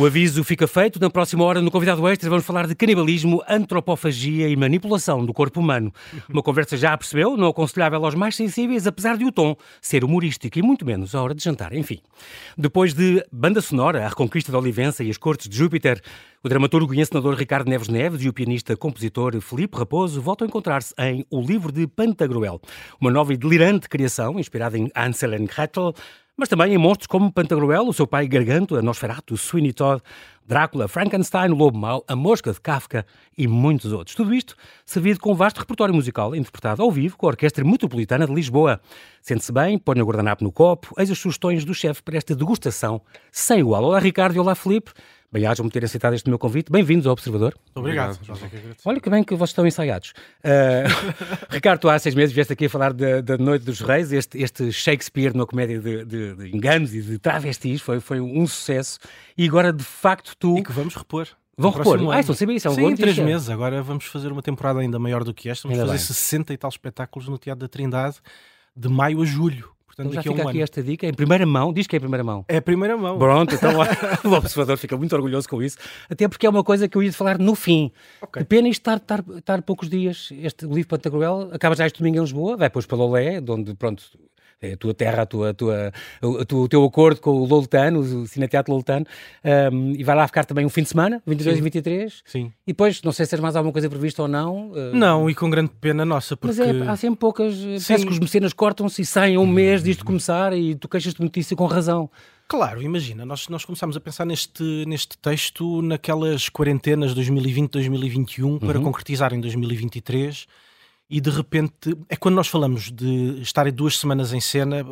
O aviso fica feito. Na próxima hora, no convidado extra, vamos falar de canibalismo, antropofagia e manipulação do corpo humano. Uma conversa já percebeu, não aconselhável aos mais sensíveis, apesar de o tom ser humorístico e muito menos a hora de jantar. Enfim. Depois de banda sonora, a reconquista da Olivença e as cortes de Júpiter, o dramaturgo e encenador Ricardo Neves Neves e o pianista-compositor Felipe Raposo voltam a encontrar-se em O Livro de Pantagruel, uma nova e delirante criação inspirada em Ansel and Gretel, mas também em monstros como Pantagruel, o seu pai Garganto, Nosferatu, Sweeney Todd, Drácula, Frankenstein, o Lobo Mau, a Mosca de Kafka e muitos outros. Tudo isto servido com um vasto repertório musical interpretado ao vivo com a Orquestra Metropolitana de Lisboa. Sente-se bem, põe o guardanapo no copo, eis as sugestões do chefe para esta degustação sem igual. Olá Ricardo e olá Felipe. Bem-ajam-me ter aceitado este meu convite. Bem-vindos ao Observador. Obrigado. Olha que bem que vocês estão ensaiados. Uh, Ricardo, tu há seis meses vieste aqui a falar da Noite dos Reis, este, este Shakespeare numa comédia de, de, de, enganos e de travestis, foi, foi um sucesso. E agora, de facto, tu... E que vamos repor. Vão repor? Ah, estão a isso, é um Sim, em três meses. Agora vamos fazer uma temporada ainda maior do que esta. Vamos ainda fazer bem. 60 e tal espetáculos no Teatro da Trindade, de maio a julho. Portanto, já fica um aqui ano. esta dica, em primeira mão, diz que é em primeira mão. É a primeira mão. Pronto, então o observador fica muito orgulhoso com isso, até porque é uma coisa que eu ia falar no fim. Okay. Pena isto estar, estar, estar poucos dias, este livro Pantagruel, acaba já este domingo em Lisboa, vai depois para Lolé, onde, pronto, é a tua terra, a tua, a tua, o, teu acordo com o Loltano, o Cineteatro Loltano, um, e vai lá ficar também um fim de semana, 22 Sim. e 23. Sim. E depois, não sei se tens mais alguma coisa prevista ou não. Uh... Não, e com grande pena nossa, porque... Mas é, há sempre poucas... Sim. Parece que os mecenas cortam-se e saem um mês disto começar e tu queixas de notícia com razão. Claro, imagina, nós, nós começámos a pensar neste, neste texto naquelas quarentenas 2020-2021 uhum. para concretizar em 2023 e de repente é quando nós falamos de estar duas semanas em cena,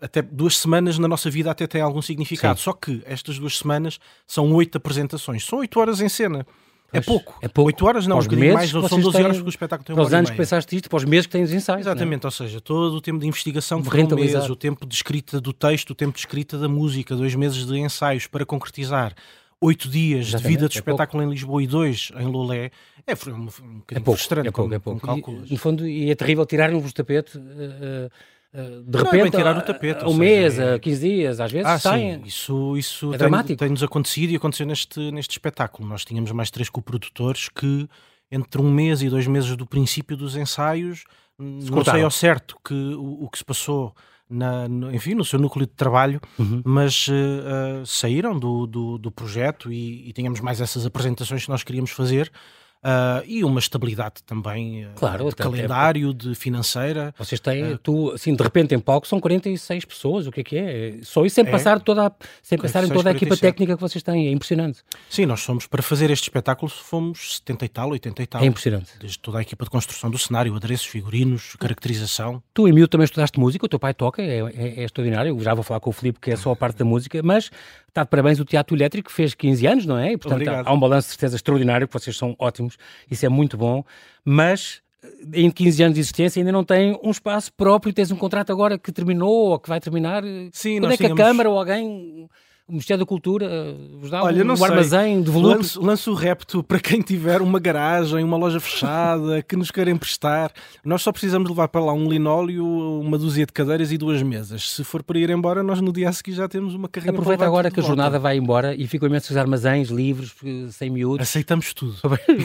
até duas semanas na nossa vida até tem algum significado. Sim. Só que estas duas semanas são oito apresentações, são oito horas em cena. É pouco. é pouco. Oito horas não, um bocadinho mais, são 12 têm, horas porque o espetáculo tem uma Para os anos que pensaste isto, para os meses que tens ensaios. É? Exatamente, é? ou seja, todo o tempo de investigação foram um mês, o tempo de escrita do texto, o tempo de escrita da música, dois meses de ensaios para concretizar oito dias Exatamente, de vida de é espetáculo pouco. em Lisboa e dois em Lolé, é, um, um bocadinho é pouco, frustrante. É pouco, é pouco. E, no fundo, e é terrível tirarem-vos o tapete. Uh, uh, de repente, não é tirar o tapete, um mês, é... 15 dias, às vezes ah, saem. Sim. Isso, isso é tem, tem-nos acontecido e aconteceu neste, neste espetáculo. Nós tínhamos mais três coprodutores que, entre um mês e dois meses do princípio dos ensaios, se não sei ao certo que, o, o que se passou na, no, enfim, no seu núcleo de trabalho, uhum. mas uh, uh, saíram do, do, do projeto e, e, tínhamos mais essas apresentações que nós queríamos fazer Uh, e uma estabilidade também uh, claro, de calendário, de financeira. Vocês têm, uh, tu, assim, de repente em palco são 46 pessoas, o que é que é? Só isso sem é, passar toda a, sem passar em toda a equipa técnica que vocês têm, é impressionante. Sim, nós somos, para fazer este espetáculo, fomos 70 e tal, 80 e tal. É impressionante. Desde toda a equipa de construção do cenário, adereços, figurinos, caracterização. Tu, Emil, também estudaste música, o teu pai toca, é, é, é extraordinário, eu já vou falar com o Filipe, que é só a parte da música, mas está de parabéns o Teatro Elétrico, fez 15 anos, não é? E, portanto, há, há um balanço de certeza extraordinário, vocês são ótimos, isso é muito bom, mas eh, em 15 anos de existência ainda não tem um espaço próprio, tens um contrato agora que terminou ou que vai terminar. Sim, Quando é que tínhamos... a Câmara ou alguém o Ministério da Cultura eh, vos dá Olha, um, um armazém de volume. Lanço, lanço o repto para quem tiver uma garagem, uma loja fechada, que nos querem emprestar. Nós só precisamos levar para lá um linóleo, uma dúzia de cadeiras e duas mesas. Se for para ir embora, nós no dia a seguir já temos uma carreira Aproveita agora que a jornada vai embora e ficam imensos armazéns, livros, sem miúdos. Aceitamos tudo.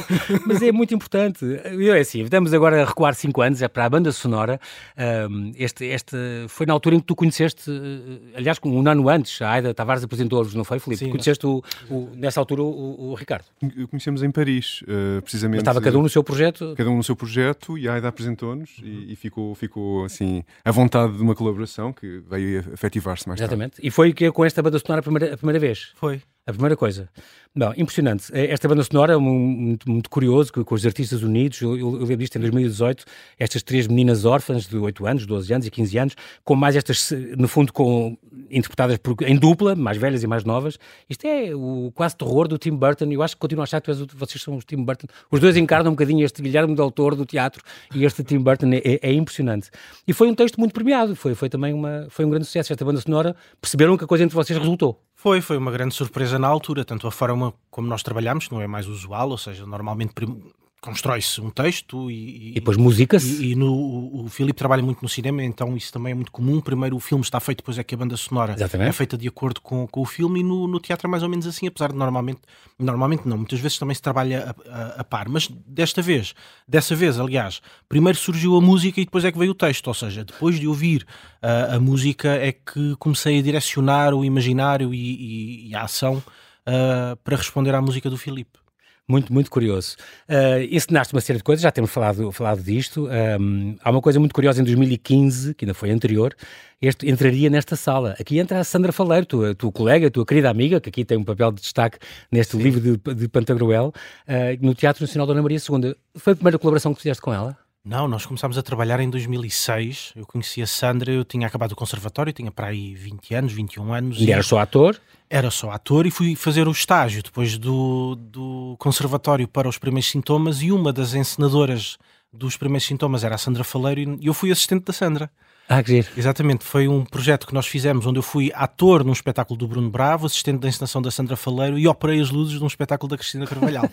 Mas é muito importante. É assim, estamos agora a recuar 5 anos, é para a banda sonora. este, este foi na altura em que tu conheceste, eh, aliás, um ano antes, a Aida Tavares apresentou-vos, não foi, Filipe? Sim, Conheceste, o, o, nessa altura, o, o, Ricardo? Conhecemos em Paris, uh, precisamente. Mas estava cada um no seu projeto? Cada um no seu projeto e a AIDA apresentou-nos uhum. e, e, ficou, ficou, assim, à vontade de uma colaboração que veio efetivar-se mais Exatamente. tarde. E foi que com esta banda sonora a primeira, a primeira vez? Foi. A primeira coisa. Não, impressionante. É, esta banda sonora é muito, muito curioso, com, os artistas unidos. Eu, eu, eu lembro disto em 2018, estas três meninas órfãs de 8 anos, 12 anos e 15 anos, com mais estas, no fundo, com, interpretadas por, em dupla, mais velhas e mais novas. Isto é o quase terror do Tim Burton. Eu acho que continuo a achar que és, vocês são os Tim Burton. Os dois encarnam um bocadinho este Guilherme Del Toro do teatro e este Tim Burton é, é, é, impressionante. E foi um texto muito premiado. Foi, foi também uma, foi um grande sucesso. Esta banda sonora perceberam que a coisa entre vocês resultou. Foi, foi uma grande surpresa na altura, tanto a forma como nós trabalhamos, não é mais usual, ou seja, normalmente constrói-se um texto e, e depois música-se. E, e, no, o, Filipe trabalha muito no cinema, então isso também é muito comum. Primeiro o filme está feito, depois é que a banda sonora Exatamente. é feita de acordo com, com o filme, e no, no, teatro é mais ou menos assim, apesar de normalmente, normalmente não, muitas vezes também se trabalha a, a, a, par. Mas desta vez, dessa vez, aliás, primeiro surgiu a música e depois é que veio o texto, ou seja, depois de ouvir uh, a música é que comecei a direcionar o imaginário e, e a ação uh, para responder à música do Filipe muito, muito curioso. Uh, ensinaste uma série de coisas, já temos falado, falado disto. Um, há uma coisa muito curiosa em 2015, que ainda foi anterior, este entraria nesta sala. Aqui entra a Sandra Faleiro, tua, tua colega, tua querida amiga, que aqui tem um papel de destaque neste livro de, de Pantagruel, uh, no Teatro Nacional Dona Maria II. Foi a primeira colaboração que fizeste com ela? Não, nós começámos a trabalhar em 2006. Eu conheci a Sandra, eu tinha acabado o conservatório, tinha para aí 20 anos, 21 anos. E, e... era só ator? Era só ator e fui fazer o estágio depois do, do conservatório para os primeiros sintomas e uma das encenadoras dos primeiros sintomas era a Sandra Faleiro e eu fui assistente da Sandra. Ah, que giro. Exatamente, foi um projeto que nós fizemos onde eu fui ator num espetáculo do Bruno Bravo, assistente da encenação da Sandra Faleiro e operei as luzes de um espetáculo da Cristina Carvalhal.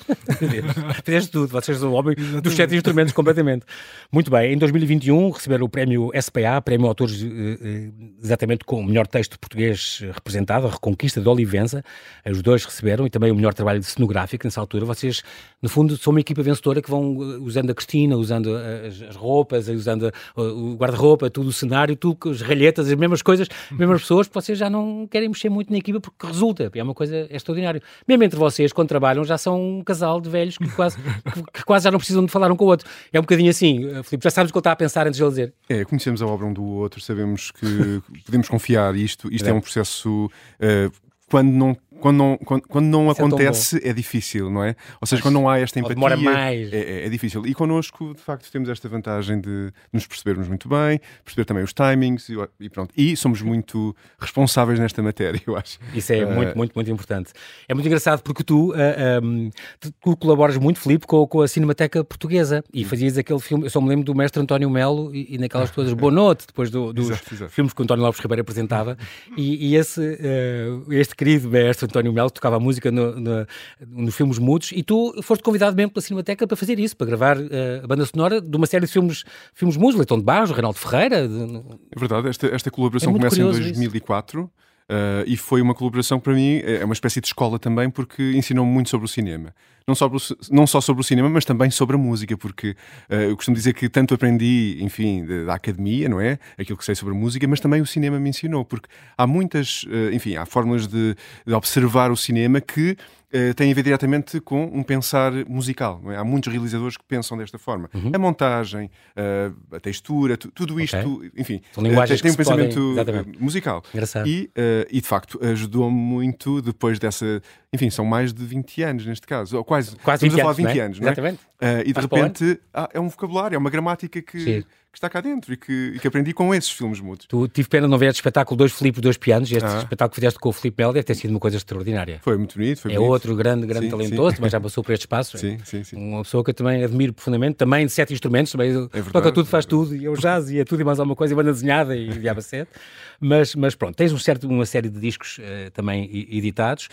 Fizeste tudo, vocês são o homem Exatamente. dos sete instrumentos completamente. Muito bem, em 2021 receberam o prémio SPA, prémio Autores eh, eh, exatamente com o melhor texto português representado, a Reconquista de Olivença. Os dois receberam e também o melhor trabalho de cenográfico nessa altura. Vocês, no fundo, são uma equipa vencedora que vão eh, usando a Cristina, usando as roupas, usando o guarda-roupa, tudo cenário, tudo, as ralhetas, as mesmas coisas, as mesmas pessoas, que vocês já não querem mexer muito na equipa porque resulta, é uma coisa extraordinária. Mesmo entre vocês, quando trabalham, já são um casal de velhos que quase, que, que quase já não precisam de falar um com o outro. É um bocadinho assim, Filipe, já sabes o que ele está a pensar antes de ele dizer. É, conhecemos a obra um do outro, sabemos que podemos confiar isto, isto é, é um processo uh, quando não quando não, quando, quando não é acontece é, difícil, não é? Ou seja, Mas, quando não há esta empatia. Demora mais. É, é, é, difícil. E connosco, de facto, temos esta vantagem de nos percebermos muito bem, perceber também os timings e, e pronto. E somos muito responsáveis nesta matéria, eu acho. Isso é uh, muito, muito, muito importante. É muito engraçado porque tu, uh, eh, um, tu colaboras muito, Filipe, com, com, a Cinemateca Portuguesa e fazias aquele filme. Eu só me lembro do mestre António Melo e, e naquelas coisas Boa Noite, depois do, dos exato, exato. filmes que o António Lopes Ribeiro apresentava. E, e esse, uh, este querido mestre António Melo tocava a música no, no, nos filmes mudos e tu foste convidado mesmo pela Cinemateca para fazer isso, para gravar uh, a banda sonora de uma série de filmes, filmes mudos, Leitão de Barros, Reinaldo Ferreira. De... É verdade, esta, esta colaboração é começa em 2004. Uh, e foi uma colaboração que para mim é uma espécie de escola também, porque ensinou-me muito sobre o cinema. Não só, não só sobre o cinema, mas também sobre a música, porque uh, eu costumo dizer que tanto aprendi, enfim, da academia, não é? Aquilo que sei sobre a música, mas também o cinema me ensinou, porque há muitas, uh, enfim, há formas de, de observar o cinema que Uh, tem a ver diretamente com um pensar musical. É? Há muitos realizadores que pensam desta forma. Uhum. A montagem, uh, a textura, tudo isto, okay. enfim, uh, tem um pensamento podem... musical. Engraçado. E, e de facto ajudou-me muito depois dessa. Enfim, são mais de 20 anos neste caso, ou quase. Quase 20 a falar de 20 anos, não é? Exatamente. e de repente ah, é um vocabulário, é uma gramática que. Sim que está cá dentro e que, e que aprendi com esses filmes mudos. Tu tive pena de não ver este espetáculo Dois Filipos, Dois Pianos, este ah. espetáculo que fizeste com o Filipe Mel deve ter sido uma coisa extraordinária. Foi muito bonito, foi É bonito. outro grande, grande sim, talentoso, mas já passou por este espaço. Sim, sim, sim. Uma pessoa que eu também admiro profundamente, também de sete instrumentos, também é toca tudo, faz é tudo, e eu jazz, e é tudo e mais alguma coisa, e banda desenhada, e diaba sete. Mas, mas pronto, tens um certo, uma série de discos uh, também editados,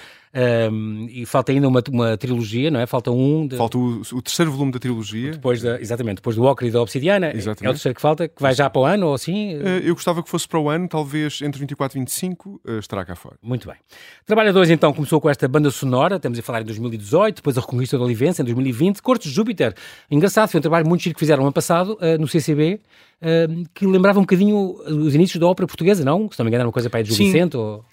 um, e falta ainda uma, uma trilogia, não é? Falta um. De... Falta o, o, terceiro volume da trilogia. Depois da, exatamente, depois do Ocre e da Obsidiana. Exatamente. É o terceiro que falta, que vai já para o ano ou assim? Uh, eu gostava que fosse para o ano, talvez entre 24 e 25 uh, estará cá fora. Muito bem. Trabalhadores então começou com esta banda sonora, estamos a falar em 2018, depois a Reconquista da Olivença em 2020, Cortes de Júpiter. Engraçado, foi um trabalho muito chique que fizeram ano passado uh, no CCB. Que lembrava um bocadinho os inícios da ópera portuguesa, não? Se não me engano, era uma coisa para aí de Gil Vicente? Ou...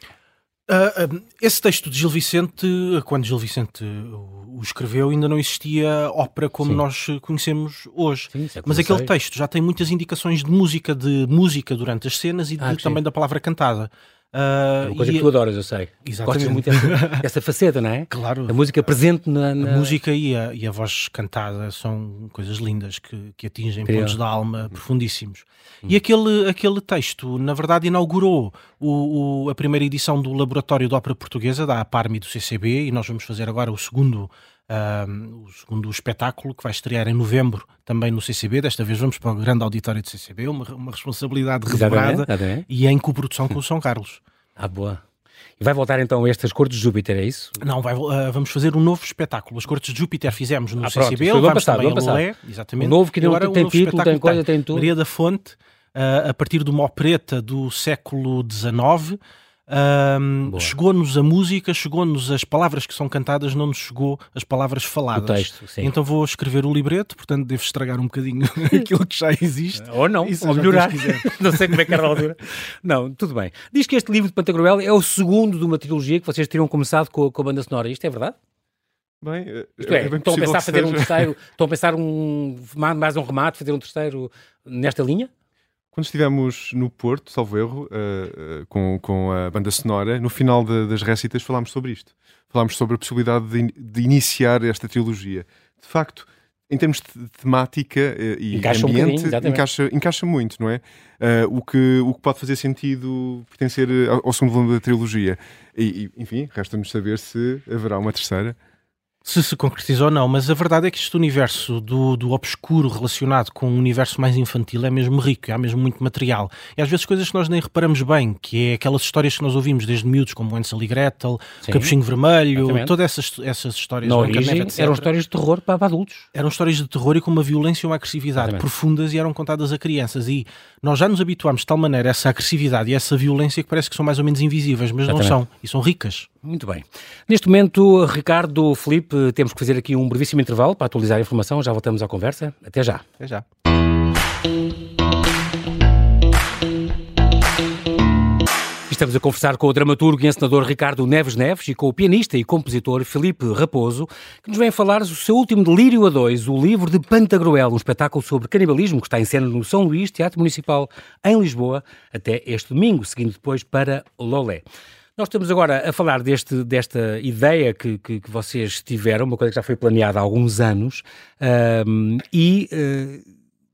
Uh, uh, esse texto de Gil Vicente, quando Gil Vicente o escreveu, ainda não existia ópera como Sim. nós conhecemos hoje. Sim, é Mas aquele texto já tem muitas indicações de música, de música durante as cenas e ah, de, também da palavra cantada. Uh, uma coisa que tu adoras, eu sei. Exatamente. Gostas muito dessa, dessa faceta, não é? Claro. A música presente na. na... A música e a, e a voz cantada são coisas lindas que, que atingem Incrível. pontos da alma profundíssimos. Hum. E aquele, aquele texto, na verdade, inaugurou o, o, a primeira edição do Laboratório de Ópera Portuguesa, da APARMI do CCB, e nós vamos fazer agora o segundo um, o segundo espetáculo que vai estrear em novembro também no CCB. Desta vez vamos para o grande auditório do CCB, uma, uma responsabilidade redobrada e em coprodução com o São Carlos. Ah, boa. E vai voltar então a estas Cortes de Júpiter, é isso? Não, vai, uh, vamos fazer um novo espetáculo. As Cortes de Júpiter fizemos no ah, CCB, vamos passado, também a Lolé, exatamente. O novo que Agora, tem um título, tem coisa, tem tudo. Maria da Fonte, uh, a partir de uma opereta do século XIX, um, chegou-nos a música, chegou-nos as palavras que são cantadas, não nos chegou as palavras faladas. O texto, sim. Então vou escrever o libreto, portanto devo estragar um bocadinho aquilo que já existe. Ou não, ou melhorar. não sei como é que era a altura. Não, tudo bem. Diz que este livro de Pantagruel é o segundo de uma trilogia que vocês teriam começado com, com a banda sonora. Isto é verdade? Bem, é, Isto é, é estão a pensar fazer seja. um terceiro, estão a pensar um, mais um remate, fazer um terceiro nesta linha? Quando estivemos no Porto, salvo erro, uh, uh, com, com a banda sonora, no final de, das récitas falámos sobre isto. Falámos sobre a possibilidade de, de, iniciar esta trilogia. De facto, em termos de temática uh, e encaixa ambiente, um encaixa, encaixa muito, não é? o, que, o que pode fazer sentido pertencer ao, ao segundo volume da trilogia. E, e enfim, resta-nos saber se haverá uma terceira se se concretizou ou não, mas a verdade é que este universo do, do obscuro relacionado com um universo mais infantil é mesmo rico, há mesmo muito material. E às vezes coisas que nós nem reparamos bem, que é aquelas histórias que nós ouvimos desde miúdos, como Hansel e Gretel, Sim, Capuchinho Vermelho, exatamente. todas essas, essas histórias. Na origem, eram histórias de terror para adultos. Eram histórias de terror e com uma violência e uma agressividade exatamente. profundas e eram contadas a crianças. E nós já nos habituámos de tal maneira a essa agressividade e essa violência que parece que são mais ou menos invisíveis, mas exatamente. não são, e são ricas. Muito bem. Neste momento, Ricardo, Felipe, temos que fazer aqui um brevíssimo intervalo para atualizar a informação. Já voltamos à conversa. Até já. Até já. Estamos a conversar com o dramaturgo e encenador Ricardo Neves Neves e com o pianista e compositor Felipe Raposo, que nos vem falar do seu último delírio a dois, o livro de Pantagruel, um espetáculo sobre canibalismo que está em cena no São Luís, Teatro Municipal em Lisboa, até este domingo, seguindo depois para Lolé. Nós estamos agora a falar deste, desta ideia que, que, que, vocês tiveram, uma coisa que já foi planeada há alguns anos, um, e uh,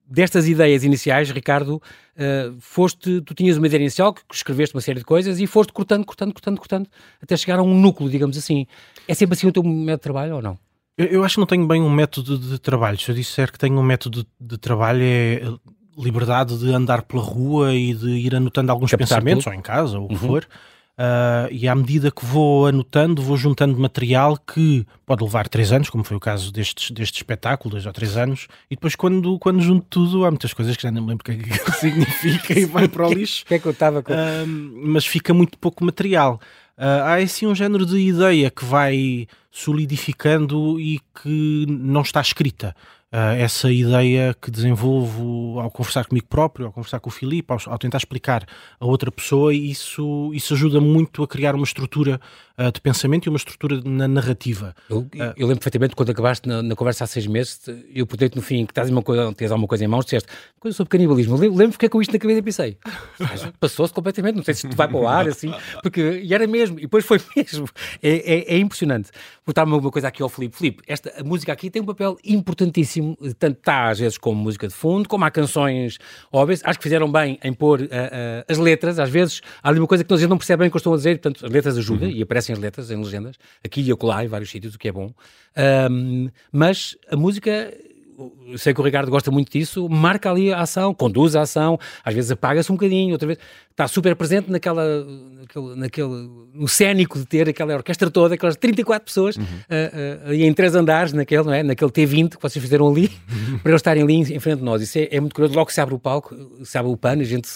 destas ideias iniciais, Ricardo, uh, foste, tu tinhas uma ideia inicial, que escreveste uma série de coisas e foste cortando, cortando, cortando, cortando, até chegar a um núcleo, digamos assim. É sempre assim o teu método de trabalho ou não? Eu, eu acho que não tenho bem um método de trabalho. Se eu disser que tenho um método de, de trabalho, é liberdade de andar pela rua e de ir anotando alguns Captar pensamentos, tudo. ou em casa, ou o que uhum. for Uh, e à medida que vou anotando, vou juntando material que pode levar três anos, como foi o caso deste, deste espetáculo, dois ou três anos, e depois quando, quando junto tudo, há muitas coisas que já não me lembro o que, é que significa e vai para o lixo. que é que eu estava com... Uh, mas fica muito pouco material. Uh, há assim um género de ideia que vai solidificando e que não está escrita uh, essa ideia que desenvolvo ao conversar comigo próprio, ao conversar com o Filipe, ao, ao, tentar explicar a outra pessoa, e isso, isso ajuda muito a criar uma estrutura uh, de pensamento e uma estrutura na narrativa. Eu, uh, eu lembro perfeitamente quando acabaste na, na, conversa há seis meses, eu perguntei-te no fim que tens, uma coisa, tens alguma coisa em mãos, disseste coisa sobre canibalismo. Lembro, fiquei com isto na cabeça e pensei, passou-se completamente, não sei se tu vai para o ar, assim, porque e era mesmo, e depois foi mesmo. É, é, é impressionante. Vou dar uma coisa aqui ao Filipe. Filipe, esta a música aqui tem um papel importantíssimo tanto está às vezes como música de fundo, como há canções óbvias. Acho que fizeram bem em pôr uh, uh, as letras, às vezes há ali uma coisa que eles não percebem o que eu estou a dizer, portanto as letras ajudam uhum. e aparecem as letras em legendas, aqui e acolá em vários sítios, o que é bom. Um, mas a música eu sei que o Ricardo gosta muito disso, marca ali a ação, conduz a ação, às vezes apaga-se um bocadinho, outra vez está super presente naquela, naquele, naquele, no cénico de ter aquela orquestra toda, aquelas 34 pessoas, uhum. uh, uh, em três andares, naquele, não é? naquele T20 que vocês fizeram ali, para eles estarem ali em, frente de nós. Isso é, é, muito curioso, logo se abre o palco, se abre o pano, a gente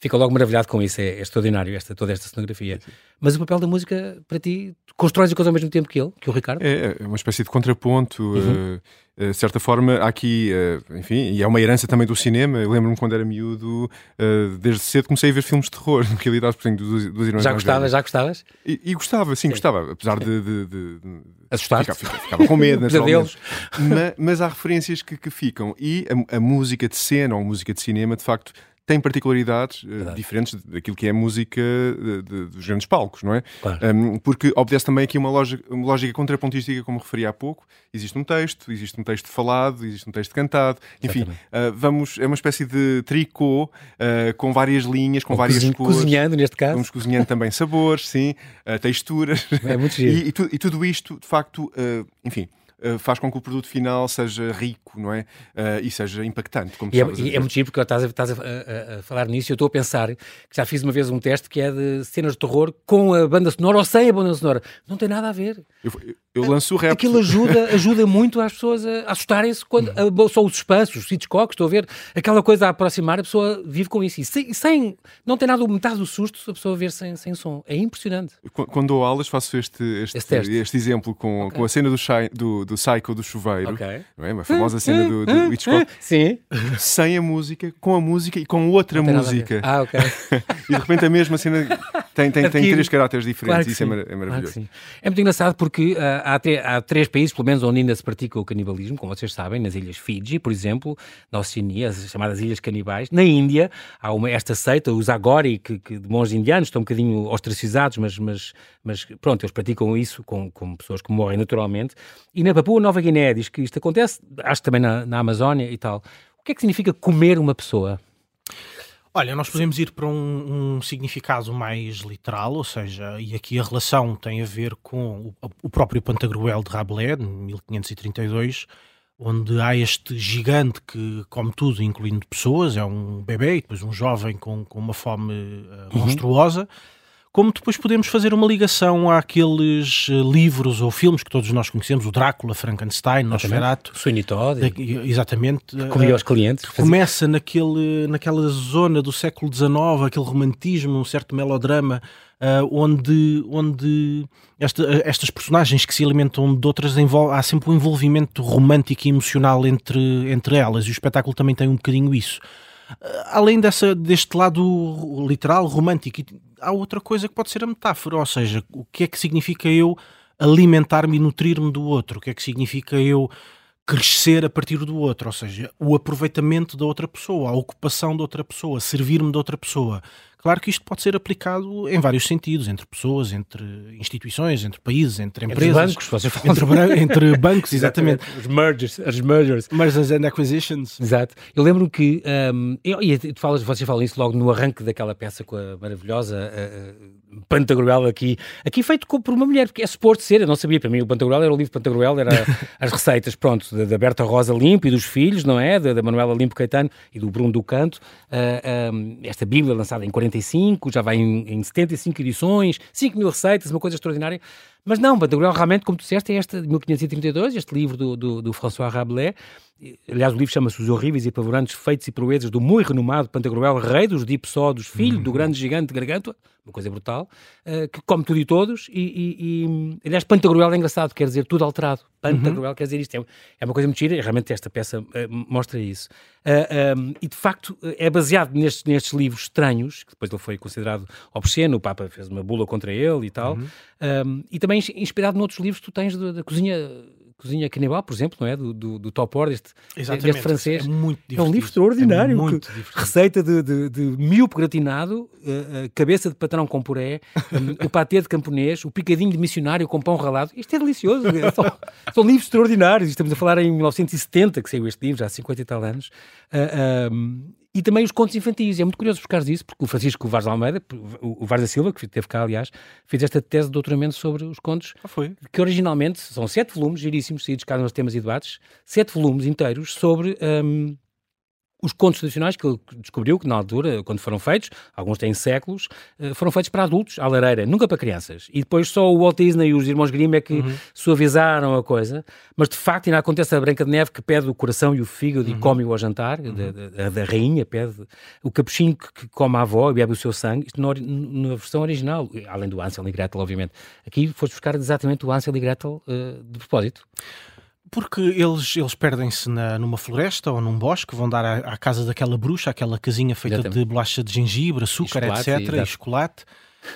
fica logo maravilhado com isso, é, é extraordinário esta, toda esta cenografia. Mas o papel da música, para ti, constróis a coisa ao mesmo tempo que ele, que o Ricardo? É, é uma espécie de contraponto, uhum. uh, de certa forma, há aqui, uh, enfim, e é uma herança também do cinema. Eu lembro-me quando era miúdo, uh, desde cedo comecei a ver filmes de terror, na realidade, por exemplo, dos, dos irmãos Já gostavas, já gostavas? E, e gostava, sim, sim, gostava, apesar de. de, de, de Assustar-te? Ficava, ficava, com medo, naturalmente. mas, mas há referências que, que ficam. E a, a música de cena ou a música de cinema, de facto, tem particularidades uh, diferentes daquilo que é a música de, de, dos grandes palcos, não é? Claro. Um, porque obedece também aqui uma lógica, uma lógica contrapontística, como referi há pouco. Existe um texto, existe um texto falado, existe um texto cantado, enfim, uh, vamos, é uma espécie de tricô uh, com várias linhas, com Ou várias cozinha, cores. Cozinhando, neste caso. Vamos cozinhando também sabores, sim, texturas. É muito giro. E, e, tu, e, tudo isto, de facto, enfim, faz com que o produto final seja rico, não é? Uh, e seja impactante. Como e, é, e é, muito chique porque estás, a, estás a, a, a, falar nisso e eu estou a pensar que já fiz uma vez um teste que é de cenas de terror com a banda sonora ou sem a banda sonora. Não tem nada a ver. Eu, eu lanço o rap. Aquilo ajuda, ajuda muito as pessoas a, assustarem-se quando uhum. só o suspense, os Hitchcock, estou a ver aquela coisa a aproximar, a pessoa vive com isso. E sem, sem não tem nada, metade do susto, a pessoa ver sem, sem som. É impressionante. Quando dou aulas, faço este, este, este exemplo com, okay. com a cena do, do, do Psycho do chuveiro, okay. não é? uma famosa cena do, do Hitchcock. Sim. Sem a música, com a música e com outra música. Ah, ok. e de repente a mesma cena tem, tem, tem três caráteres diferentes. Claro isso é, mar é, maravilhoso. Claro é muito engraçado porque uh, há, até, há três países, pelo menos, onde ainda se pratica o canibalismo, como vocês sabem, nas ilhas Fiji, por exemplo, na Oceania, as chamadas Ilhas Canibais. Na Índia, há uma, esta seita, os Agori, que, que de monges indianos estão um bocadinho ostracizados, mas, mas, mas pronto, eles praticam isso com, com pessoas que morrem naturalmente. E na Papua Nova Guiné diz que isto acontece, acho que também na, na Amazónia e tal. O que é que significa comer uma pessoa? Olha, nós podemos ir para um, um, significado mais literal, ou seja, e aqui a relação tem a ver com o, o próprio Pantagruel de Rabelais, de 1532, onde há este gigante que come tudo, incluindo pessoas, é um bebê e depois um jovem com, com uma fome uh, monstruosa. Uhum como depois podemos fazer uma ligação àqueles eh, livros ou filmes que todos nós conhecemos, o Drácula, Frankenstein, Nosferatu. Sweeney Todd. Exatamente. Comia aos clientes. Começa naquele, naquela zona do século XIX, aquele romantismo, um certo melodrama, uh, onde, onde esta, estas personagens que se alimentam de outras, há sempre um envolvimento romântico e emocional entre, entre elas, e o espetáculo também tem um bocadinho isso. Além dessa, deste lado literal, romântico, há outra coisa que pode ser a metáfora, ou seja, o que é que significa eu alimentar-me e nutrir-me do outro? O que é que significa eu crescer a partir do outro? Ou seja, o aproveitamento da outra pessoa, a ocupação da outra pessoa, servir-me da outra pessoa. Claro que isto pode ser aplicado em vários sentidos, entre pessoas, entre instituições, entre países, entre empresas. Entre bancos, você entre, entre bancos, exatamente. Os mergers, as mergers. Mergers and acquisitions. Exato. Eu lembro que, um, eu, e tu falas, vocês falam isso logo no arranque daquela peça com a maravilhosa uh, Pantagruel aqui, aqui feito por uma mulher, porque é suposto ser, eu não sabia, para mim o Pantagruel era o livro Pantagruel, era as receitas, pronto, da, da Berta Rosa Limpo e dos filhos, não é? Da, da Manuela Limpo Caetano e do Bruno do Canto. Uh, um, esta Bíblia lançada em 40 45, já vai em, em 75 edições, 5 mil receitas, uma coisa extraordinária. Mas não, Pantagruel realmente, como tu disseste, é esta de 1532, este livro do, do, do François Rabelais. Aliás, o livro chama-se Os Horríveis e Apavorantes Feitos e Proezas do muito renomado Pantagruel, rei dos dipsódos, filho uhum. do grande gigante Gargantua, uma coisa brutal, uh, que come tudo e todos. E, e, e aliás, Pantagruel é engraçado, quer dizer tudo alterado. Pantagruel uhum. quer dizer isto. É, é, uma coisa muito gira, e realmente esta peça uh, mostra isso. Uh, eh, um, e de facto é baseado nestes, nestes, livros estranhos, que depois ele foi considerado obsceno, o Papa fez uma bula contra ele e tal. Uhum. Um, e também inspirado noutros livros que tu tens da cozinha Cozinha Canibal, por exemplo, não é? Do, do, do Top Order, este, deste francês. É, muito é um livro extraordinário. É muito receita de, de, de milho gratinado, uh, cabeça de patrão com puré, um, o patê de camponês, o picadinho de missionário com pão ralado. Isto é delicioso. É, são, são, livros extraordinários. Estamos a falar em 1970 que saiu este livro, já há 50 e tal anos. Uh, um, e também os contos infantis. É muito curioso buscar isso, porque o Francisco Vaz Almeida, o Vaz da Silva, que esteve cá, aliás, fez esta tese de doutoramento sobre os contos, ah, foi? que originalmente são sete volumes, giríssimos, saídos cá nos temas e debates, sete volumes inteiros sobre um, os contos tradicionais que ele descobriu que na altura, quando foram feitos, alguns têm séculos, eh, foram feitos para adultos, à lareira, nunca para crianças. E depois só o Walt Disney e os irmãos Grimm é que uhum. suavizaram a coisa. Mas de facto ainda acontece a Branca de Neve que pede o coração e o fígado uhum. e come-o ao jantar, uhum. da, da, da, rainha pede o capuchinho que, que, come a avó e bebe o seu sangue, isto na, na, versão original, além do Ansel e Gretel, obviamente. Aqui foste buscar exatamente o Ansel e Gretel uh, de propósito. Porque eles, eles perdem-se numa floresta ou num bosque, vão dar à, à, casa daquela bruxa, aquela casinha feita Exatamente. de bolacha de gengibre, açúcar, e etc., e, e chocolate.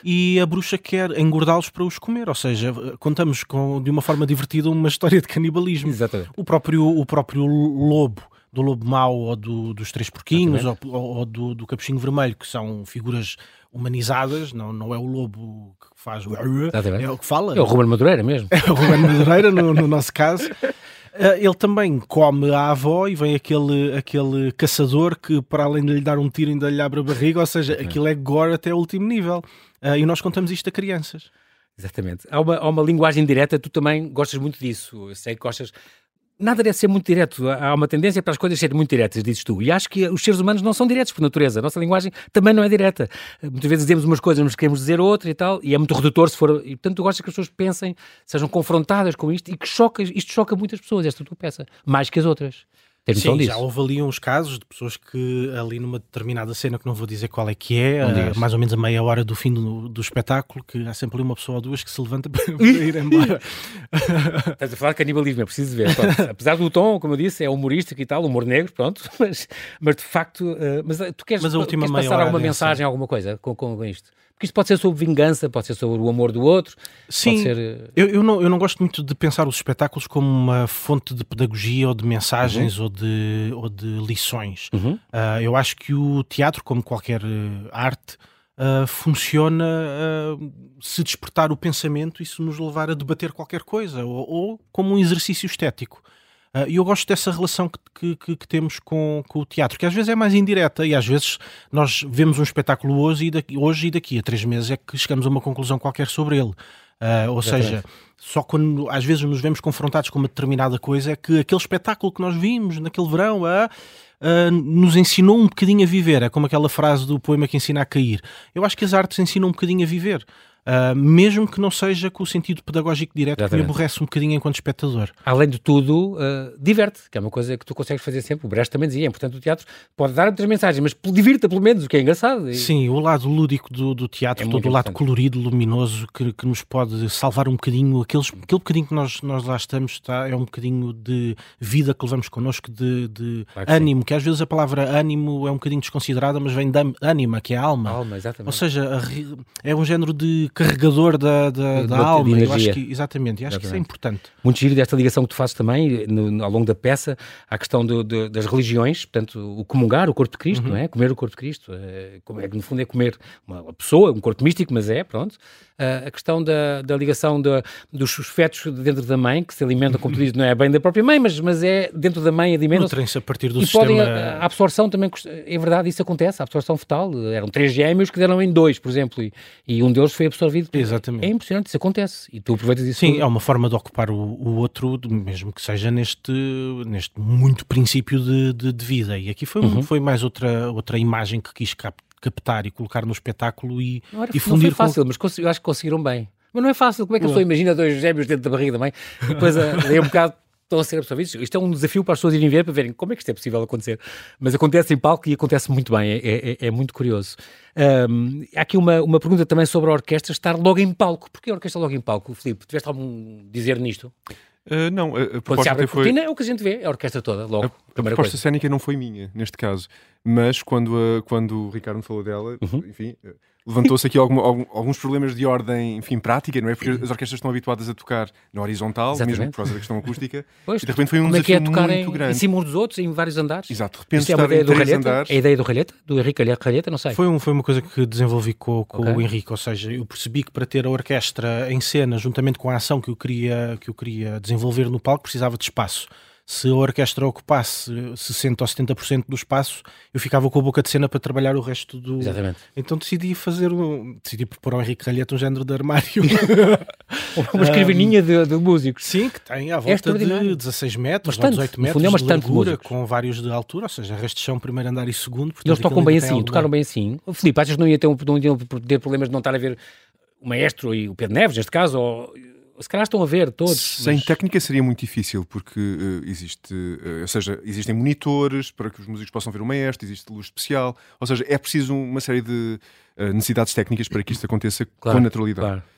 E a bruxa quer engordá-los para os comer, ou seja, contamos com, de uma forma divertida uma história de canibalismo. Exatamente. O próprio, o próprio lobo, do lobo mau ou do, dos três porquinhos ou, ou, do, do capuchinho vermelho, que são figuras humanizadas, não, não é o lobo que faz o é o que fala. É o Ruben Madureira mesmo. É o Ruben Madureira, no, no nosso caso. Uh, ele também come a avó e vem aquele, aquele caçador que, para além de lhe dar um tiro, ainda lhe abre a barriga, ou seja, aquilo é gore até o último nível. Uh, e nós contamos isto a crianças. Exatamente. Há uma, há uma linguagem direta, tu também gostas muito disso. Eu sei que gostas nada deve ser muito direto. Há uma tendência para as coisas serem muito diretas, dizes tu. E acho que os seres humanos não são diretos por natureza. A nossa linguagem também não é direta. Muitas vezes dizemos umas coisas, mas queremos dizer outra e tal, e é muito redutor se for. E, portanto, tu gostas que as pessoas pensem, sejam confrontadas com isto e que choca, isto choca muitas pessoas, esta tua peça, mais que as outras. Tens Sim, disso? já houve ali uns casos de pessoas que ali numa determinada cena, que não vou dizer qual é que é, uh, mais ou menos a meia hora do fim do, do, espetáculo, que há sempre ali uma pessoa ou duas que se levanta para, ir embora. Estás a falar de canibalismo, é preciso ver. Pronto, apesar do tom, como eu disse, é humorístico e tal, humor negro, pronto, mas, mas de facto, uh, mas tu queres, mas a última queres passar alguma mensagem, alguma coisa com, com isto? Porque isto pode ser sobre vingança, pode ser sobre o amor do outro. Sim, ser... Eh, eu, eu, não, eu não gosto muito de pensar os espetáculos como uma fonte de pedagogia ou de mensagens uhum. ou, de, ou de lições. Uhum. Uh, eu acho que o teatro, como qualquer uh, arte, uh, funciona se despertar o pensamento e se nos levar a debater qualquer coisa, ou, ou como um exercício estético. Ah, e eu gosto dessa relação que, que, que, temos com, com o teatro, que às vezes é mais indireta e às vezes nós vemos um espetáculo hoje e daqui, hoje e daqui a três meses é que chegamos a uma conclusão qualquer sobre ele. Uh, ou seja, só quando às vezes nos vemos confrontados com uma determinada coisa é que aquele espetáculo que nós vimos naquele verão uh, nos ensinou um bocadinho a viver. É como aquela frase do poema que ensina a cair. Eu acho que as artes ensinam um bocadinho a viver. Uh, mesmo que não seja com o sentido pedagógico direto, Exatamente. que me aborrece um bocadinho enquanto espectador. Além de tudo, uh, diverte, que é uma coisa que tu consegues fazer sempre. O Brecht também dizia, é importante o teatro pode dar outras mensagens, mas divirta pelo menos, o que é engraçado. E... Sim, o lado lúdico do, do teatro, é todo o lado colorido, luminoso, que, que nos pode salvar um bocadinho, aqueles, aquele bocadinho que nós, nós lá estamos, está, é um bocadinho de vida que levamos connosco, de, de claro que ânimo, sim. que às vezes a palavra ânimo é um bocadinho desconsiderada, mas vem da ânima, que é a alma. Alma. Ou seja, é um género de carregador da, da, da alma. Eu acho que, exatamente, e acho exatamente. que isso é importante. Muito giro desta ligação que tu fazes também, no, ao longo da peça, à questão do, do, das religiões, portanto, o comungar o corpo de Cristo, uhum. não é? Comer o corpo de Cristo. É, é, no fundo é comer uma pessoa, um corpo místico, mas é, pronto. Uh, a questão da, da ligação dos fetos dentro da mãe, que se alimentam, como tu dizes, não é bem da própria mãe, mas, mas é dentro da mãe alimentam-se. a partir do e sistema... Podem, a, a absorção também, é verdade, isso acontece, a absorção fetal. Eram três gêmeos que deram em dois, por exemplo, e, e um deles foi absorvido. Exatamente. É impressionante, isso acontece. E tu aproveitas isso. Sim, é uma forma de ocupar o, o outro, mesmo que seja neste, neste muito princípio de, de, de vida. E aqui foi, uhum. foi mais outra, outra imagem que quis captar e colocar no espetáculo e, não era, e fundir. Não foi fácil, com... mas eu acho que conseguiram bem. Mas não é fácil. Como é que a pessoa imagina dois gêmeos dentro da barriga da mãe e depois a, um bocado estão a ser absorvidos? Isto é um desafio para as pessoas irem ver para verem como é que isto é possível acontecer. Mas acontece em palco e acontece muito bem. É, é, é muito curioso. Um, há aqui uma, uma pergunta também sobre a orquestra estar logo em palco. Porquê a orquestra logo em palco, Filipe? Tiveste algum dizer nisto? Uh, não, a, a Quando se abre a cortina foi... é o que a gente vê, é a orquestra toda, logo. A, a proposta coisa. cénica não foi minha, neste caso. Mas quando, uh, quando o Ricardo me falou dela, uhum. enfim, levantou-se aqui algum, algum, alguns problemas de ordem, enfim, prática, não é? Porque as orquestras estão habituadas a tocar na horizontal, Exatamente. mesmo por causa da questão acústica. Pois, e de repente foi um desafio é que é tocar muito em, grande. Em cima uns dos outros, em vários andares? Exato, de repente é uma ideia do Ralheta? É a ideia do Ralheta? Do Henrique Ralheta? Não sei. Foi, um, foi uma coisa que desenvolvi com, com okay. o Henrique, ou seja, eu percebi que para ter a orquestra em cena, juntamente com a ação que eu queria, que eu queria desenvolver no palco, precisava de espaço se a orquestra ocupasse 60% ou 70% do espaço, eu ficava com a boca de cena para trabalhar o resto do. Exatamente. Então decidi fazer. Um... Decidi propor ao Henrique Ralheta um género de armário. Uma escrivaninha um, de, de, músicos. Sim, que tem à volta é de 16 metros, bastante, 18 metros, é de largura, com vários de altura, ou seja, resto de chão, primeiro andar e segundo. Portanto, Eles tocam bem assim, tocaram bem assim. Filipe, achas que não ia ter, um, não ia ter problemas de não estar a ver o maestro e o Pedro Neves, neste caso, ou se calhar estão a ver todos. Sem mas... técnica seria muito difícil, porque uh, existe, uh, ou seja, existem monitores para que os músicos possam ver o maestro, existe luz especial, ou seja, é preciso uma série de uh, necessidades técnicas para que isto aconteça claro, com naturalidade. Claro.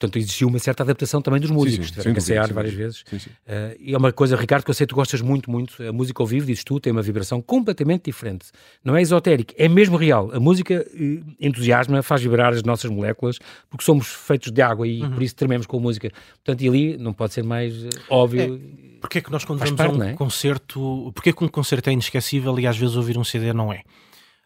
Portanto, existiu uma certa adaptação também dos músicos, sim, sim, tiveram que ensaiar várias vezes. Sim, uh, e é uma coisa, Ricardo, que eu sei que tu gostas muito, muito. A música ao vivo, dizes tu, tem uma vibração completamente diferente. Não é esotérico, é mesmo real. A música uh, entusiasma, faz vibrar as nossas moléculas, porque somos feitos de água e uhum. por isso trememos com a música. Portanto, e ali não pode ser mais uh, óbvio. É. Porquê é que nós, quando vamos parte, a um é? concerto, porquê é que um concerto é inesquecível e às vezes ouvir um CD não é?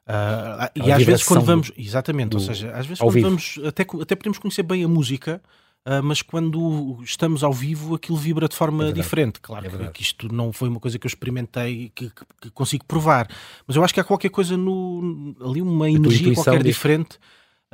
Uh, e às vezes quando vamos, exatamente, do, ou seja, às vezes quando vivo. vamos, até, até podemos conhecer bem a música, uh, mas quando estamos ao vivo aquilo vibra de forma é diferente. Claro é que, isto não foi uma coisa que eu experimentei que, que, que, consigo provar, mas eu acho que há qualquer coisa no, ali, uma energia qualquer diz... diferente.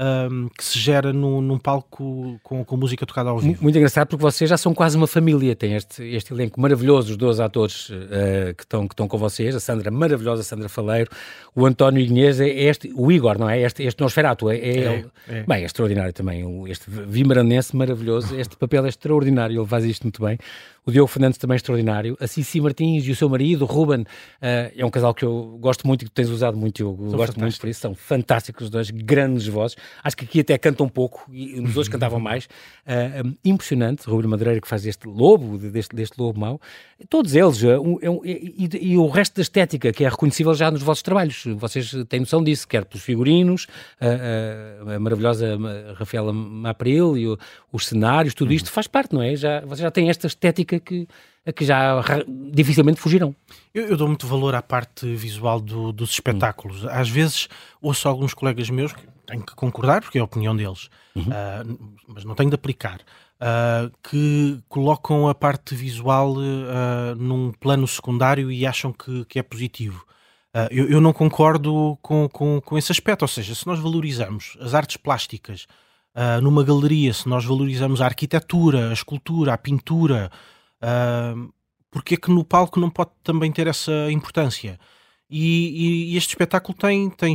Um, que se gera no, num palco com, com música tocada ao vivo. Muito engraçado porque vocês já são quase uma família, tem este, este elenco maravilhoso, os dois atores uh, que, estão, que estão com vocês, a Sandra maravilhosa, a Sandra Faleiro, o António Inês, é este, o Igor, não é? Este, este Nosferatu, é, é, é, é. Bem, é extraordinário também, este vimaranense maravilhoso, este papel é extraordinário, ele faz isto muito bem o Diogo Fernandes também é extraordinário, a Cici Martins e o seu marido, o Ruben, uh, é um casal que eu gosto muito e que tens usado muito, eu gosto fantásticos. muito por isso, são fantásticos os dois, grandes vozes, acho que aqui até cantam um pouco, e nos outros cantavam mais, uh, um, impressionante, Ruben Madureira que faz este lobo, deste, deste lobo mau, todos eles, uh, um, um, e, e, o resto da estética, que é reconhecível já nos vossos trabalhos, vocês têm noção disso, quer pelos figurinos, a maravilhosa Rafaela Mapril e o, os cenários, tudo isto uhum. faz parte, não é? Já, vocês já têm esta estética que, a que já dificilmente fugirão. Eu, eu, dou muito valor à parte visual do, dos espetáculos. Hum. Às vezes ouço alguns colegas meus, que tenho que concordar, porque é a opinião deles, uhum. uh, mas não tenho de aplicar, uh, que colocam a parte visual uh, num plano secundário e acham que, que é positivo. Eu, eu, não concordo com, com, com esse aspecto, ou seja, se nós valorizamos as artes plásticas numa galeria, se nós valorizamos a arquitetura, a escultura, a pintura, uh, porque é que no palco não pode também ter essa importância? E, e, e este espetáculo tem, tem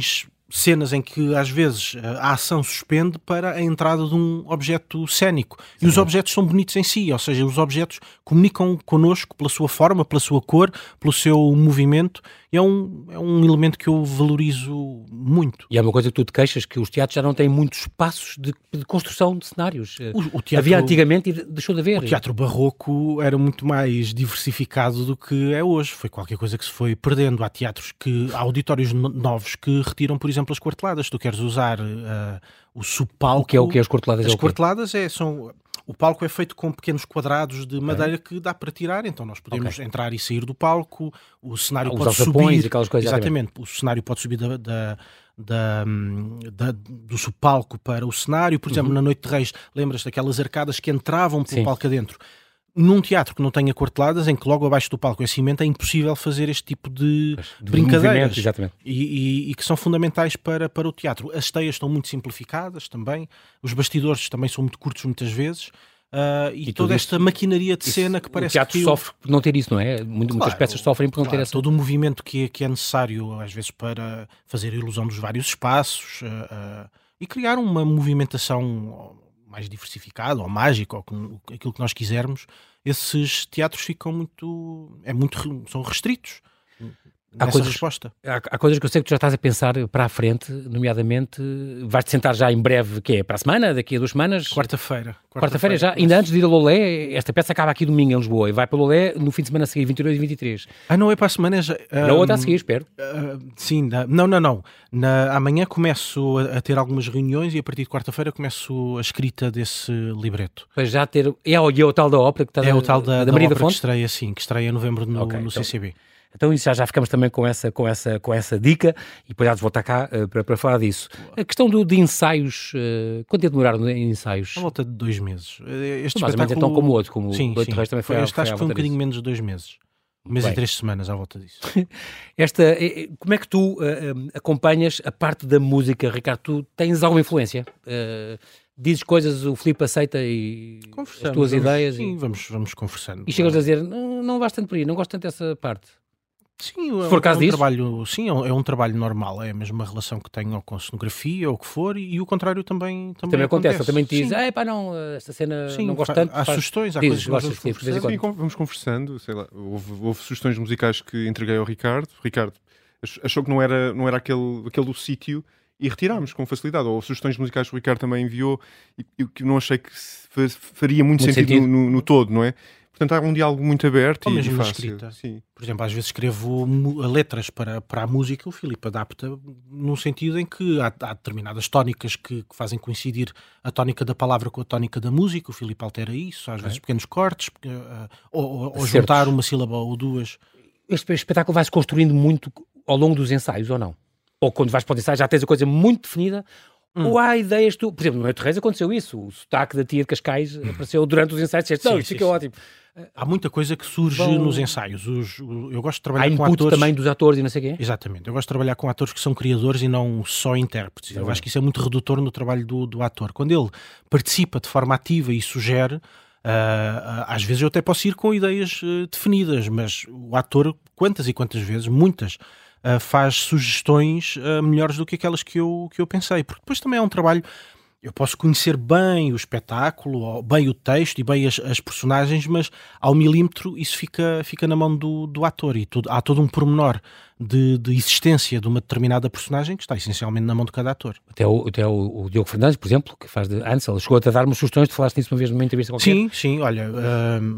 cenas em que às vezes a ação suspende para a entrada de um objeto cénico. Sim. E os objetos são bonitos em si, ou seja, os objetos comunicam connosco pela sua forma, pela sua cor, pelo seu movimento é um, é um elemento que eu valorizo muito. E é uma coisa que tu te queixas, que os teatros já não têm muitos espaços de, de construção de cenários. O, o teatro, Havia antigamente e deixou de haver. O teatro barroco era muito mais diversificado do que é hoje. Foi qualquer coisa que se foi perdendo. Há teatros que, há auditórios novos que retiram, por exemplo, as quarteladas. Tu queres usar uh, o subpalco. O que é o que é as quarteladas? As é quarteladas é, são o palco é feito com pequenos quadrados de madeira que dá para tirar, então nós podemos okay. entrar e sair do palco, o cenário ah, pode subir. Coisas, exatamente, o cenário pode subir da, da da, da, do subpalco para o cenário. Por exemplo, uhum. na Noite de Reis, lembras daquelas arcadas que entravam pelo Sim. palco adentro? Num teatro que não tenha corteladas, em que logo abaixo do palco é cimento, é impossível fazer este tipo de, de brincadeiras e, e, e, que são fundamentais para, para o teatro. As teias estão muito simplificadas também, os bastidores também são muito curtos muitas vezes. Uh, e, e toda esta maquinaria de cena que parece que. O teatro que sofre por não ter isso, não é? Muito, claro, muitas peças sofrem por não claro, ter essa. Todo o movimento que, que é necessário, às vezes, para fazer a ilusão dos vários espaços uh, uh, e criar uma movimentação mais diversificada ou mágica, ou aquilo que nós quisermos, esses teatros ficam muito. É muito são restritos há coisas, resposta. Há, há, coisas que eu sei que tu já estás a pensar para a frente, nomeadamente, vais-te sentar já em breve, que é para a semana, daqui a duas semanas? Quarta-feira. Quarta-feira já, ainda antes de ir a Lolé, esta peça acaba aqui domingo em Lisboa e vai para Lolé no fim de semana a seguir, 22 e 23. Ah, não é para a semana? Já, um, não, outra a seguir, espero. Uh, sim, não, não, não. Na, amanhã começo a, a, ter algumas reuniões e a partir de quarta-feira começo a escrita desse libreto. Pois já ter, é o, é o tal da ópera que está É o tal da, da, da Maria da Fonte? que estreia, sim, que estreia em novembro no, okay, no então, CCB. Então isso já, já ficamos também com essa, com essa, com essa dica e depois já voltar cá uh, para, para falar disso. A questão do, de ensaios, uh, quanto tempo demoraram em ensaios? A volta de dois meses. Este Mais espetáculo... então como o outro, como sim, o Leite também foi, foi Este acho que foi um bocadinho menos de dois meses. Um mês Bem. e três semanas à volta disso. Esta, como é que tu uh, acompanhas a parte da música, Ricardo? Tu tens alguma influência? Uh, dizes coisas, o Filipe aceita e as tuas ideias? Sim, e... vamos, vamos conversando. E chegas a dizer, não, não vais tanto por aí, não gosto tanto dessa parte. Sim, se for é, caso é um trabalho, sim, é, é um trabalho normal, é a mesma relação que tenho com a cenografia ou o que for, e, e o contrário também também, também acontece. acontece. também te diz, ah, pá, não, esta cena sim, não gosto tanto. Há faz... sugestões, há Dizes, coisas que vamos, sim, vamos conversando, sei lá, houve, houve, sugestões musicais que entreguei ao Ricardo. Ricardo achou que não era, não era aquele, aquele sítio e retirámos com facilidade. Ou sugestões musicais que o Ricardo também enviou e que não achei que faria muito, muito sentido, sentido. No, no, todo, não é? Portanto, há um diálogo muito aberto Ou e, mesmo fácil. escrita. Sim. Por exemplo, às vezes escrevo letras para, para a música, o Filipe adapta num sentido em que há, há determinadas tónicas que, que, fazem coincidir a tónica da palavra com a tónica da música, o Filipe altera isso, às vezes pequenos cortes, uh, ou, ou juntar uma sílaba ou duas. Este espetáculo vai-se construindo muito ao longo dos ensaios, ou não? Ou quando vais para o ensaio já tens a coisa muito definida, Hum. Ou há ideias tu, por exemplo, no Neto Reis aconteceu isso, o sotaque da tia de Cascais apareceu durante os ensaios, disseste, não, isto fica ótimo. Há muita coisa que surge Bom, nos ensaios. Os, eu gosto de trabalhar com atores. também dos atores e não sei quê? Exatamente. Eu gosto de trabalhar com atores que são criadores e não só intérpretes. É eu acho que isso é muito redutor no trabalho do, do ator. Quando ele participa de forma ativa e sugere, Uh, às vezes eu até posso ir com ideias uh, definidas, mas o ator, quantas e quantas vezes, muitas, uh, faz sugestões melhores do que aquelas que eu, que eu pensei, porque depois também é um trabalho. Eu posso conhecer bem o espetáculo, bem o texto e bem as, as personagens, mas ao milímetro isso fica, fica na mão do, do ator e tudo, há todo um pormenor de, de, existência de uma determinada personagem que está essencialmente na mão de cada ator. Até o, até o, o Diogo Fernandes, por exemplo, que faz de Ansel, chegou a dar-me sugestões, de falaste nisso uma vez numa entrevista qualquer. Sim, sim, olha.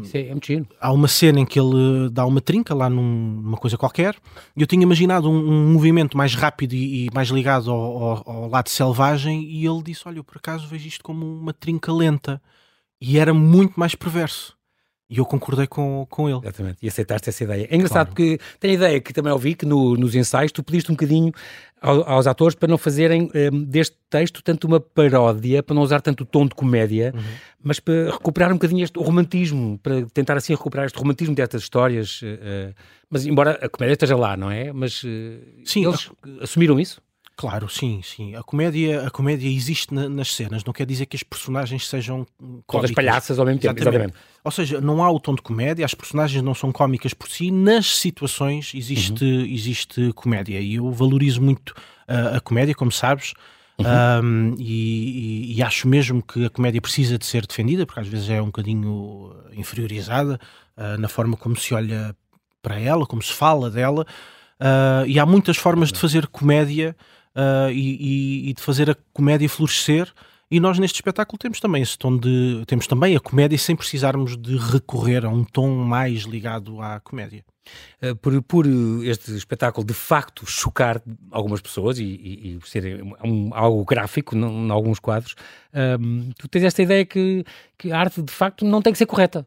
Isso é, é muito giro. Há uma cena em que ele dá uma trinca lá num, numa coisa qualquer, e eu tinha imaginado um, um movimento mais rápido e, e mais ligado ao, ao, ao, lado selvagem, e ele disse: Olha, eu por acaso vejo isto como uma trinca lenta, e era muito mais perverso. E eu concordei com, com ele. Exatamente, e aceitaste essa ideia. É engraçado claro. porque tenho a ideia que também ouvi que no, nos ensaios tu pediste um bocadinho ao, aos atores para não fazerem um, deste texto tanto uma paródia, para não usar tanto o tom de comédia, uhum. mas para recuperar um bocadinho este romantismo, para tentar assim recuperar este romantismo destas histórias. Uh, mas embora a comédia esteja lá, não é? Mas uh, Sim, eles assumiram isso? Claro, sim, sim. A comédia, a comédia existe na, nas cenas, não quer dizer que as personagens sejam cómicas. Todas palhaças ao mesmo tempo, exatamente. exatamente. Ou seja, não há o tom de comédia, as personagens não são cómicas por si, nas situações existe, uhum. existe comédia. E eu valorizo muito uh, a comédia, como sabes, uhum. um, e, e, e, acho mesmo que a comédia precisa de ser defendida, porque às vezes é um bocadinho inferiorizada uh, na forma como se olha para ela, como se fala dela. Uh, e há muitas formas de fazer comédia uh, e, e, de fazer a comédia florescer. E nós neste espetáculo temos também esse tom de. temos também a comédia sem precisarmos de recorrer a um tom mais ligado à comédia. Uh, por, por este espetáculo de facto chocar algumas pessoas e, e, e ser um, algo gráfico em alguns quadros, uh, tu tens esta ideia que, que a arte de facto não tem que ser correta.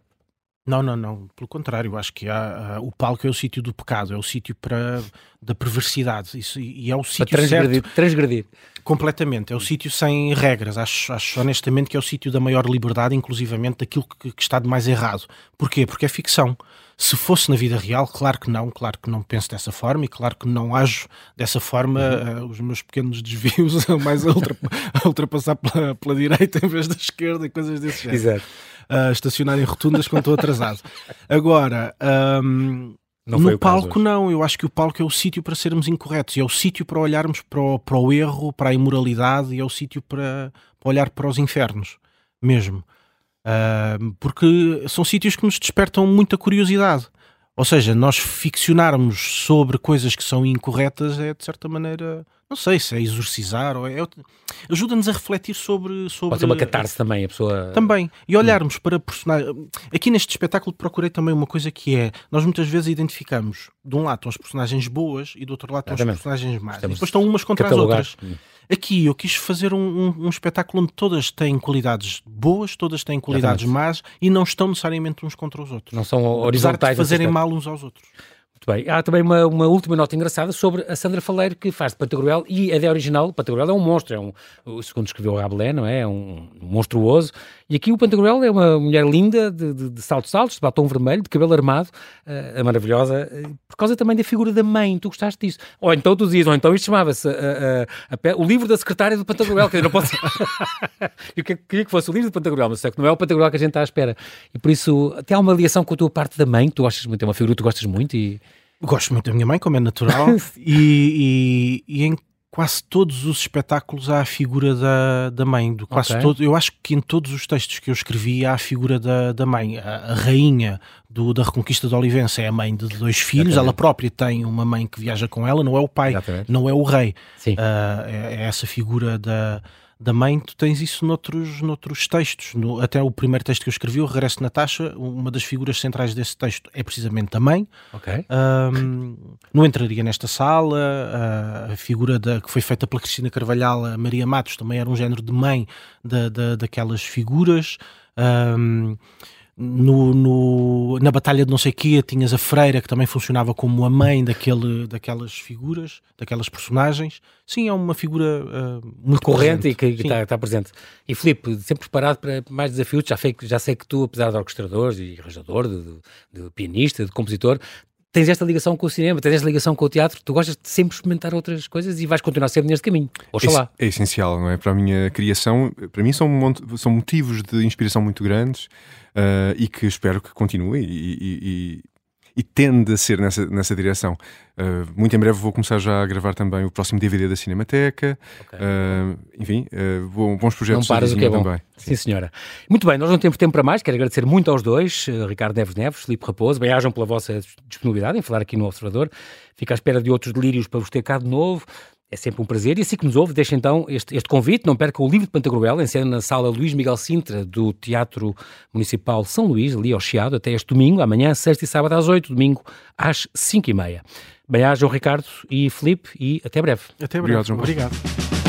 Não, não, não. Pelo contrário, acho que há, o palco é o sítio do pecado, é o sítio para da perversidade. Isso, e é o sítio transgredir, certo. Transgredir. Completamente. É o sítio sem regras. Acho, acho honestamente que é o sítio da maior liberdade, inclusivamente daquilo que, que, está de mais errado. Porquê? Porque é ficção. Se fosse na vida real, claro que não, claro que não penso dessa forma e claro que não ajo dessa forma. Uh, os meus pequenos desvios mais a, ultra, a ultrapassar pela, pela, direita em vez da esquerda e coisas desse género. Exato uh, estacionar em rotundas quando estou atrasado. Agora, um, no palco não, eu acho que o palco é o sítio para sermos incorretos, e é o sítio para olharmos para o, para o erro, para a imoralidade, e é o sítio para, para olhar para os infernos, mesmo. Uh, porque são sítios que nos despertam muita curiosidade. Ou seja, nós ficcionarmos sobre coisas que são incorretas é, de certa maneira, não sei se é exorcizar ou é. é ajuda-nos a refletir sobre, sobre. Pode ser uma catarse também, a pessoa. Também. E olharmos para personagens. Aqui neste espetáculo procurei também uma coisa que é: nós muitas vezes identificamos, de um lado estão as personagens boas e do outro lado estão as personagens más. E depois estão umas contra as outras. Hum. Aqui eu quis fazer um, um, um, espetáculo onde todas têm qualidades boas, todas têm qualidades Exatamente. más e não estão necessariamente uns contra os outros. Não são horizontais. de fazerem mal uns aos outros. Muito bem. Há também uma, uma última nota engraçada sobre a Sandra Faleiro, que faz de Pantagruel, e a ideia original, Pantagruel é um monstro, é um, segundo escreveu Rabelais, não é? É um, monstruoso. E aqui o Pantagruel é uma mulher linda, de, de, de saltos altos, de batom vermelho, de cabelo armado, uh, maravilhosa, uh, por causa também da figura da mãe. Tu gostaste disso? Ou então tu dizias, ou então isto chamava-se uh, o livro da secretária do Pantagruel, que eu não posso. eu queria que fosse o livro do Pantagruel, mas sei que não é o Pantagruel que a gente está à espera. E por isso, até há uma ligação com a tua parte da mãe, que tu gostas muito, é uma figura que tu gostas muito e. Gosto muito da minha mãe, como é natural, e, e, e, em quase todos os espetáculos há a figura da, da mãe. Do quase okay. todo, eu acho que em todos os textos que eu escrevi há a figura da, da mãe. A, a rainha do, da Reconquista de Olivença é a mãe de dois filhos, Exatamente. ela própria tem uma mãe que viaja com ela, não é o pai, Exatamente. não é o rei. Uh, é, é essa figura da da mãe, tu tens isso noutros, noutros textos. No, até o primeiro texto que eu escrevi, o Regresso de Natasha, uma das figuras centrais desse texto é precisamente a mãe. Okay. Um, não entraria nesta sala. A figura da, que foi feita pela Cristina Carvalhal, a Maria Matos, também era um género de mãe da, da, daquelas figuras. Um, no, no, na Batalha de não sei quê tinhas a freira que também funcionava como a mãe daquele, daquelas figuras, daquelas personagens. Sim, é uma figura uh, muito corrente e que está, está, presente. E Filipe, sempre preparado para mais desafios, já sei, já sei que tu, apesar de orquestrador e arranjador, de, de, de pianista, de compositor, tens esta ligação com o cinema, tens esta ligação com o teatro, tu gostas de sempre experimentar outras coisas e vais continuar sempre neste caminho. Oxalá. É, é essencial, não é? Para a minha criação, para mim são, são motivos de inspiração muito grandes uh, e que espero que continue e, e, e tende a ser nessa, nessa direção. Uh, muito em breve vou começar já a gravar também o próximo DVD da Cinemateca. Okay. Uh, enfim, uh, bons projetos. Não paras o que é bom. Também. Sim, senhora. Muito bem, nós não temos tempo para mais. Quero agradecer muito aos dois, Ricardo Neves Neves, Filipe Raposo. Bem-ajam pela vossa disponibilidade em falar aqui no Observador. Fico à espera de outros delírios para vos ter cá de novo. É sempre um prazer. E assim que nos ouve, deixa então este, este convite. Não perca o livro de Pantagruel, em cena na sala Luís Miguel Sintra, do Teatro Municipal São Luís, ali ao Chiado, até este domingo, amanhã, sexta e sábado às oito, domingo às cinco e meia. Bem-ajam, Ricardo e Felipe, e até breve. Até breve. Obrigado, João. Obrigado.